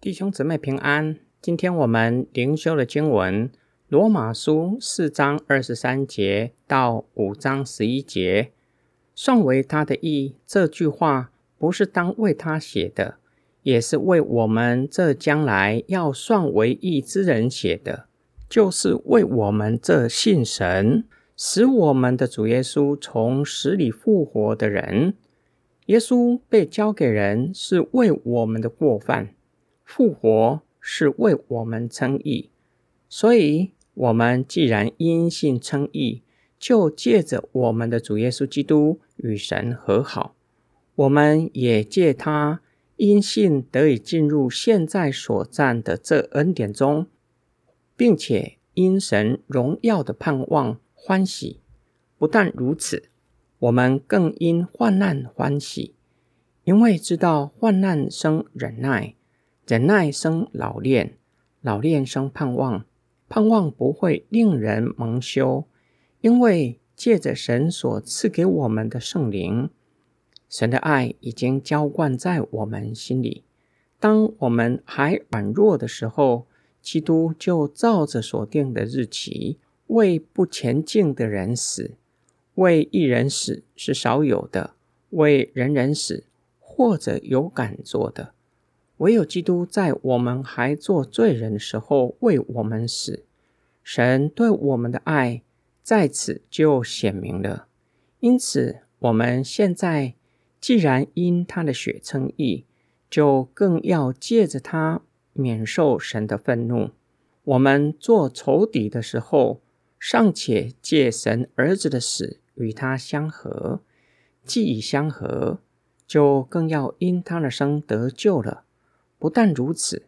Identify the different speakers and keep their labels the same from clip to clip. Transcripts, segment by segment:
Speaker 1: 弟兄姊妹平安。今天我们灵修的经文《罗马书》四章二十三节到五章十一节，算为他的义。这句话不是当为他写的，也是为我们这将来要算为义之人写的，就是为我们这信神、使我们的主耶稣从死里复活的人。耶稣被交给人，是为我们的过犯。复活是为我们称义，所以，我们既然因信称义，就借着我们的主耶稣基督与神和好。我们也借他因信得以进入现在所占的这恩典中，并且因神荣耀的盼望欢喜。不但如此，我们更因患难欢喜，因为知道患难生忍耐。忍耐生老练，老练生盼望，盼望不会令人蒙羞，因为借着神所赐给我们的圣灵，神的爱已经浇灌在我们心里。当我们还软弱的时候，基督就照着所定的日期，为不前进的人死。为一人死是少有的，为人人死，或者有敢做的。唯有基督在我们还做罪人的时候为我们死，神对我们的爱在此就显明了。因此，我们现在既然因他的血称义，就更要借着他免受神的愤怒。我们做仇敌的时候，尚且借神儿子的死与他相合；既已相合，就更要因他的生得救了。不但如此，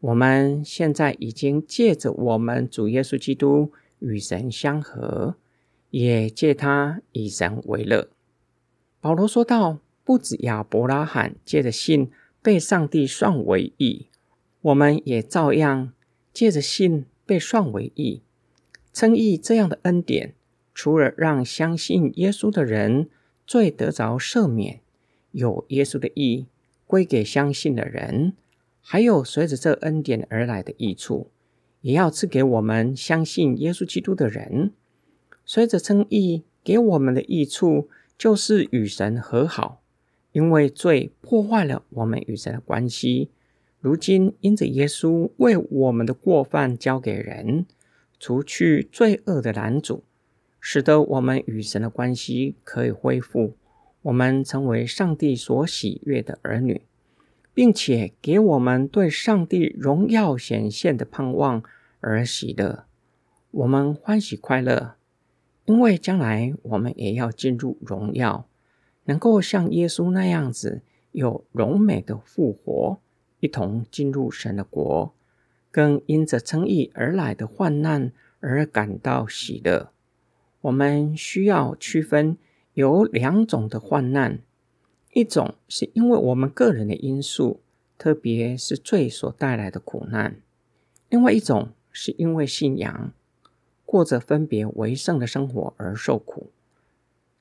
Speaker 1: 我们现在已经借着我们主耶稣基督与神相合，也借他以神为乐。保罗说道：“不止亚伯拉罕借着信被上帝算为义，我们也照样借着信被算为义。称义这样的恩典，除了让相信耶稣的人罪得着赦免，有耶稣的义。”归给相信的人，还有随着这恩典而来的益处，也要赐给我们相信耶稣基督的人。随着称义给我们的益处，就是与神和好，因为罪破坏了我们与神的关系。如今因着耶稣为我们的过犯交给人，除去罪恶的拦阻，使得我们与神的关系可以恢复。我们成为上帝所喜悦的儿女，并且给我们对上帝荣耀显现的盼望而喜乐。我们欢喜快乐，因为将来我们也要进入荣耀，能够像耶稣那样子有荣美的复活，一同进入神的国，更因着称义而来的患难而感到喜乐。我们需要区分。有两种的患难，一种是因为我们个人的因素，特别是罪所带来的苦难；另外一种是因为信仰，过着分别为圣的生活而受苦。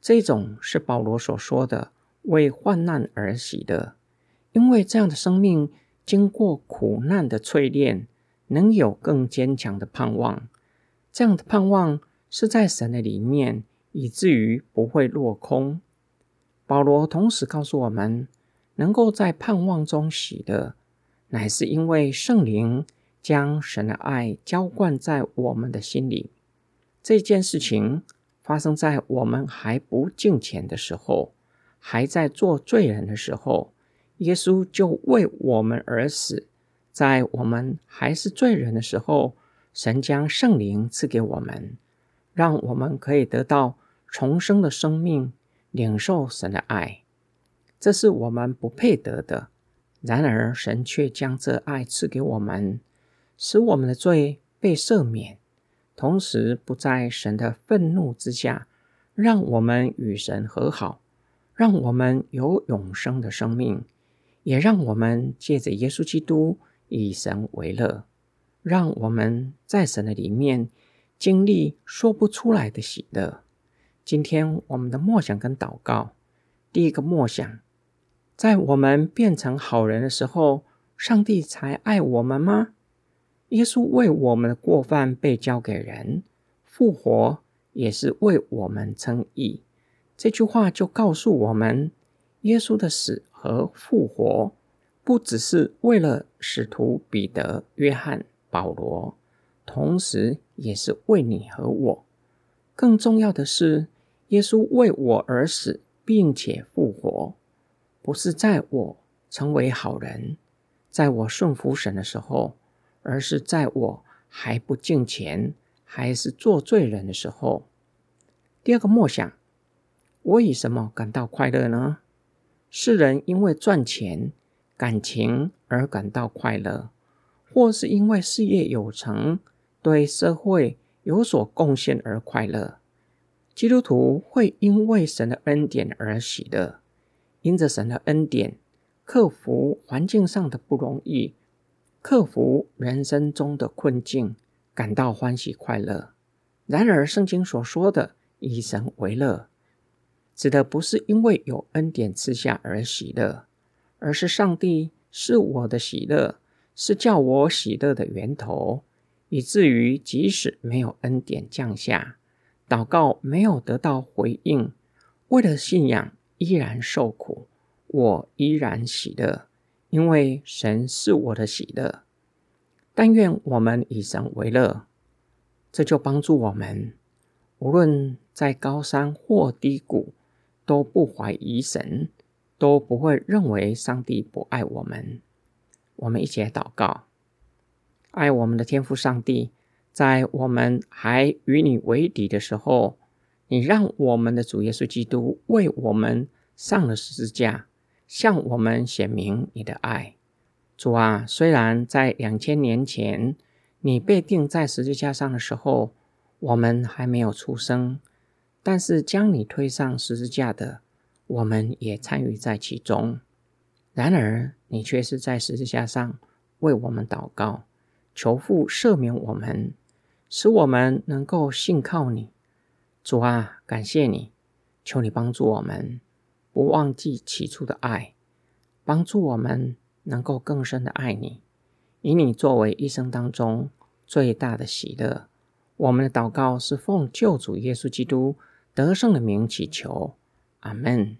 Speaker 1: 这种是保罗所说的为患难而喜的，因为这样的生命经过苦难的淬炼，能有更坚强的盼望。这样的盼望是在神的里面。以至于不会落空。保罗同时告诉我们，能够在盼望中喜乐，乃是因为圣灵将神的爱浇灌在我们的心里。这件事情发生在我们还不敬虔的时候，还在做罪人的时候，耶稣就为我们而死。在我们还是罪人的时候，神将圣灵赐给我们。让我们可以得到重生的生命，领受神的爱，这是我们不配得的。然而，神却将这爱赐给我们，使我们的罪被赦免，同时不在神的愤怒之下，让我们与神和好，让我们有永生的生命，也让我们借着耶稣基督以神为乐，让我们在神的里面。经历说不出来的喜乐。今天我们的默想跟祷告，第一个默想，在我们变成好人的时候，上帝才爱我们吗？耶稣为我们的过犯被交给人，复活也是为我们称义。这句话就告诉我们，耶稣的死和复活，不只是为了使徒彼得、约翰、保罗，同时也是为你和我。更重要的是，耶稣为我而死，并且复活，不是在我成为好人，在我顺服神的时候，而是在我还不敬虔，还是做罪人的时候。第二个默想。我以什么感到快乐呢？世人因为赚钱、感情而感到快乐，或是因为事业有成、对社会有所贡献而快乐。基督徒会因为神的恩典而喜乐，因着神的恩典，克服环境上的不容易，克服人生中的困境，感到欢喜快乐。然而，圣经所说的以神为乐。指的不是因为有恩典赐下而喜乐，而是上帝是我的喜乐，是叫我喜乐的源头，以至于即使没有恩典降下，祷告没有得到回应，为了信仰依然受苦，我依然喜乐，因为神是我的喜乐。但愿我们以神为乐，这就帮助我们，无论在高山或低谷。都不怀疑神，都不会认为上帝不爱我们。我们一起来祷告：爱我们的天父上帝，在我们还与你为敌的时候，你让我们的主耶稣基督为我们上了十字架，向我们显明你的爱。主啊，虽然在两千年前你被钉在十字架上的时候，我们还没有出生。但是将你推上十字架的，我们也参与在其中。然而，你却是在十字架上为我们祷告，求父赦免我们，使我们能够信靠你。主啊，感谢你，求你帮助我们，不忘记起初的爱，帮助我们能够更深的爱你，以你作为一生当中最大的喜乐。我们的祷告是奉救主耶稣基督。得胜的名祈求，阿门。